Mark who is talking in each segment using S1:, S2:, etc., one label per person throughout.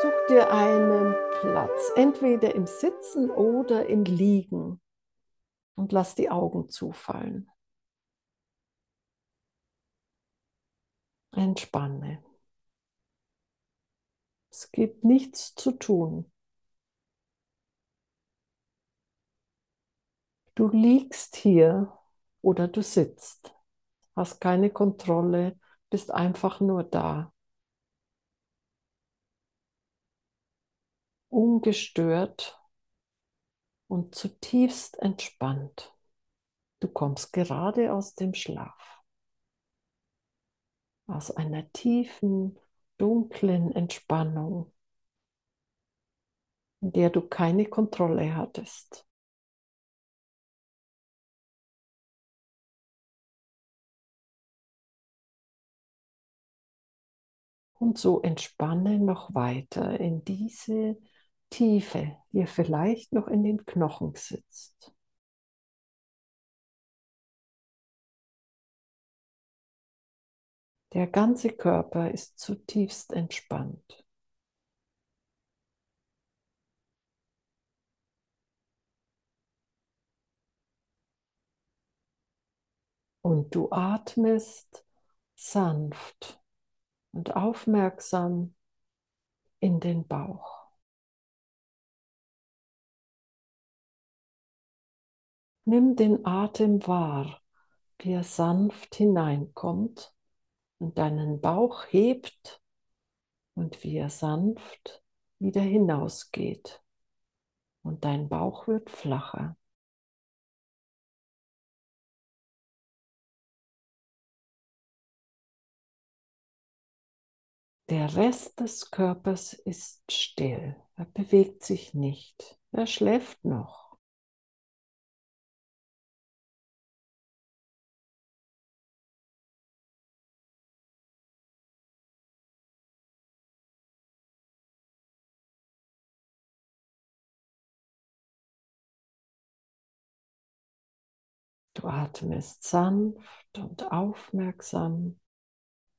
S1: Such dir einen Platz, entweder im Sitzen oder im Liegen und lass die Augen zufallen. Entspanne. Es gibt nichts zu tun. Du liegst hier oder du sitzt, hast keine Kontrolle, bist einfach nur da. Ungestört und zutiefst entspannt. Du kommst gerade aus dem Schlaf, aus einer tiefen, dunklen Entspannung, in der du keine Kontrolle hattest. Und so entspanne noch weiter in diese Tiefe, die vielleicht noch in den Knochen sitzt. Der ganze Körper ist zutiefst entspannt. Und du atmest sanft und aufmerksam in den Bauch. Nimm den Atem wahr, wie er sanft hineinkommt und deinen Bauch hebt und wie er sanft wieder hinausgeht. Und dein Bauch wird flacher. Der Rest des Körpers ist still. Er bewegt sich nicht. Er schläft noch. Du atmest sanft und aufmerksam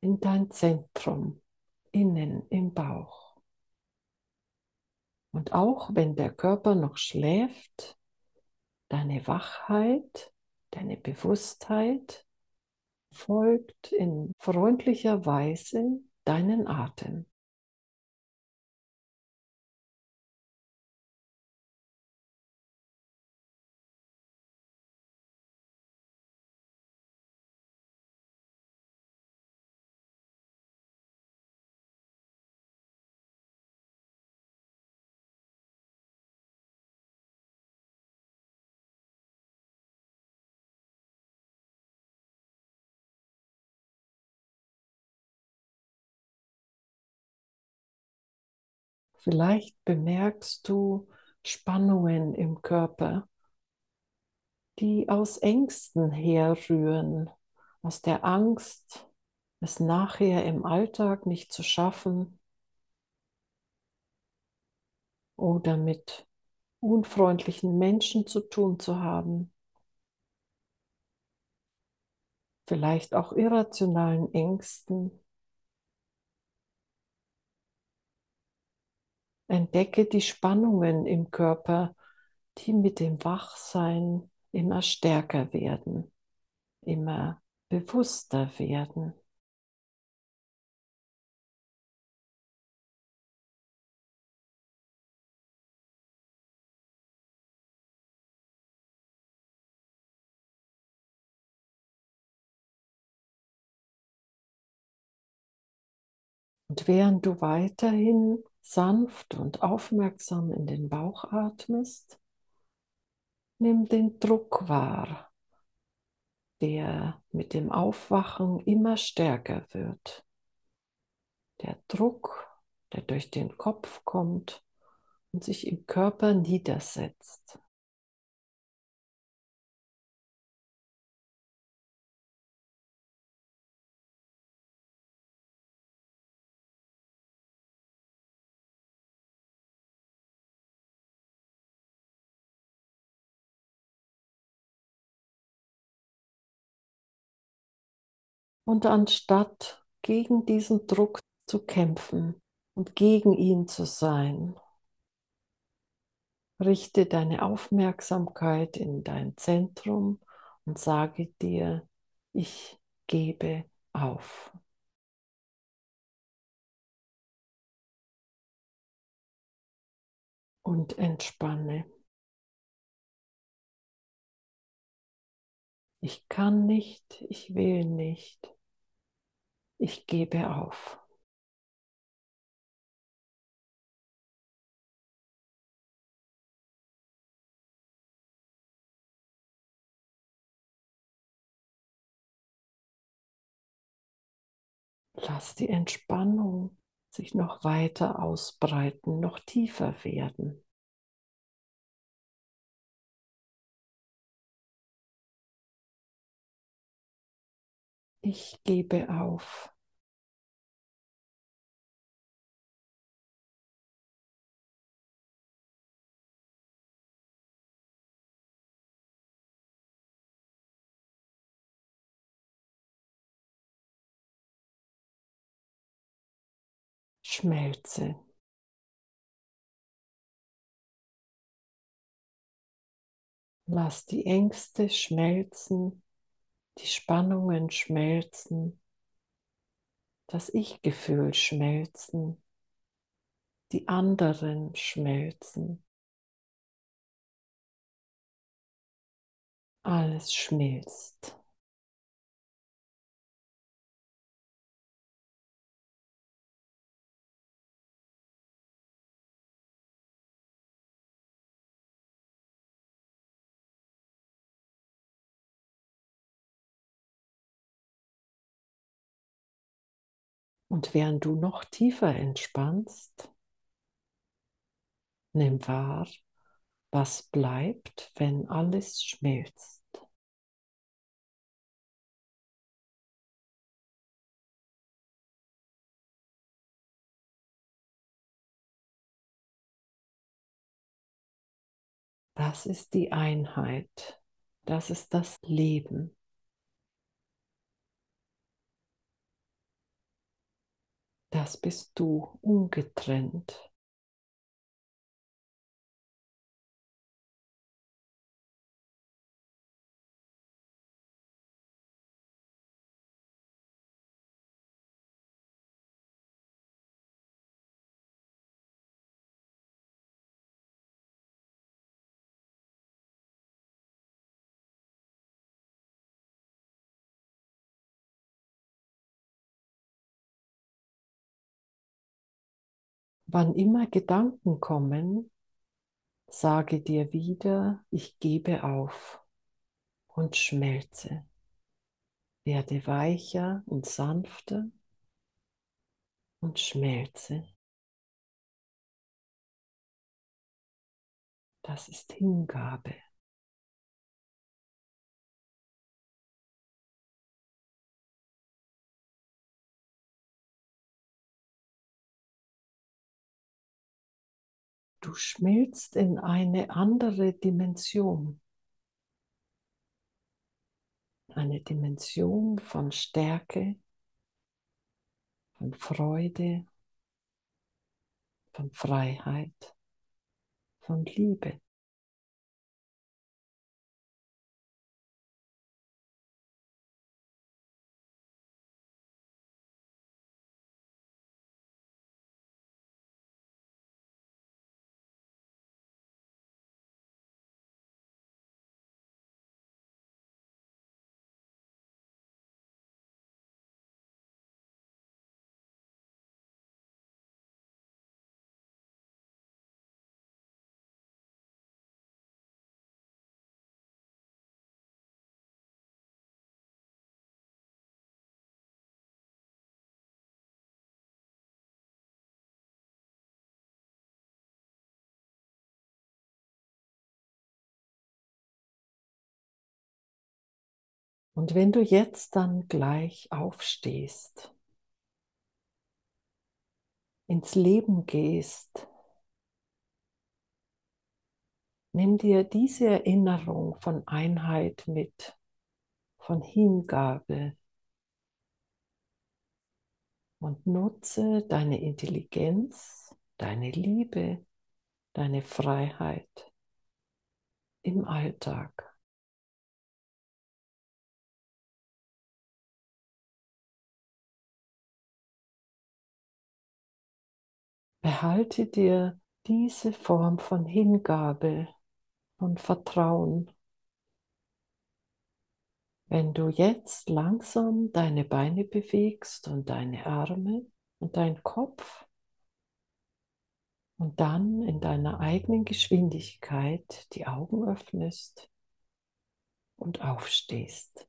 S1: in dein Zentrum innen im Bauch. Und auch wenn der Körper noch schläft, deine Wachheit, deine Bewusstheit folgt in freundlicher Weise deinen Atem. Vielleicht bemerkst du Spannungen im Körper, die aus Ängsten herrühren, aus der Angst, es nachher im Alltag nicht zu schaffen oder mit unfreundlichen Menschen zu tun zu haben. Vielleicht auch irrationalen Ängsten, Entdecke die Spannungen im Körper, die mit dem Wachsein immer stärker werden, immer bewusster werden. Und während du weiterhin sanft und aufmerksam in den Bauch atmest, nimm den Druck wahr, der mit dem Aufwachen immer stärker wird. Der Druck, der durch den Kopf kommt und sich im Körper niedersetzt. Und anstatt gegen diesen Druck zu kämpfen und gegen ihn zu sein. Richte deine Aufmerksamkeit in dein Zentrum und sage dir, ich gebe auf. Und entspanne. Ich kann nicht, ich will nicht. Ich gebe auf. Lass die Entspannung sich noch weiter ausbreiten, noch tiefer werden. Ich gebe auf. Schmelze. Lass die Ängste schmelzen, die Spannungen schmelzen, das Ich-Gefühl schmelzen, die anderen schmelzen. Alles schmilzt. Und während du noch tiefer entspannst, nimm wahr, was bleibt, wenn alles schmilzt. Das ist die Einheit. Das ist das Leben. Das bist du ungetrennt. Wann immer Gedanken kommen, sage dir wieder, ich gebe auf und schmelze. Werde weicher und sanfter und schmelze. Das ist Hingabe. Du schmilzt in eine andere Dimension. Eine Dimension von Stärke, von Freude, von Freiheit, von Liebe. Und wenn du jetzt dann gleich aufstehst, ins Leben gehst, nimm dir diese Erinnerung von Einheit mit, von Hingabe. und nutze deine Intelligenz, deine Liebe, deine Freiheit im Alltag. Behalte dir diese Form von Hingabe und Vertrauen. Wenn du jetzt langsam deine Beine bewegst und deine Arme und dein Kopf und dann in deiner eigenen Geschwindigkeit die Augen öffnest und aufstehst.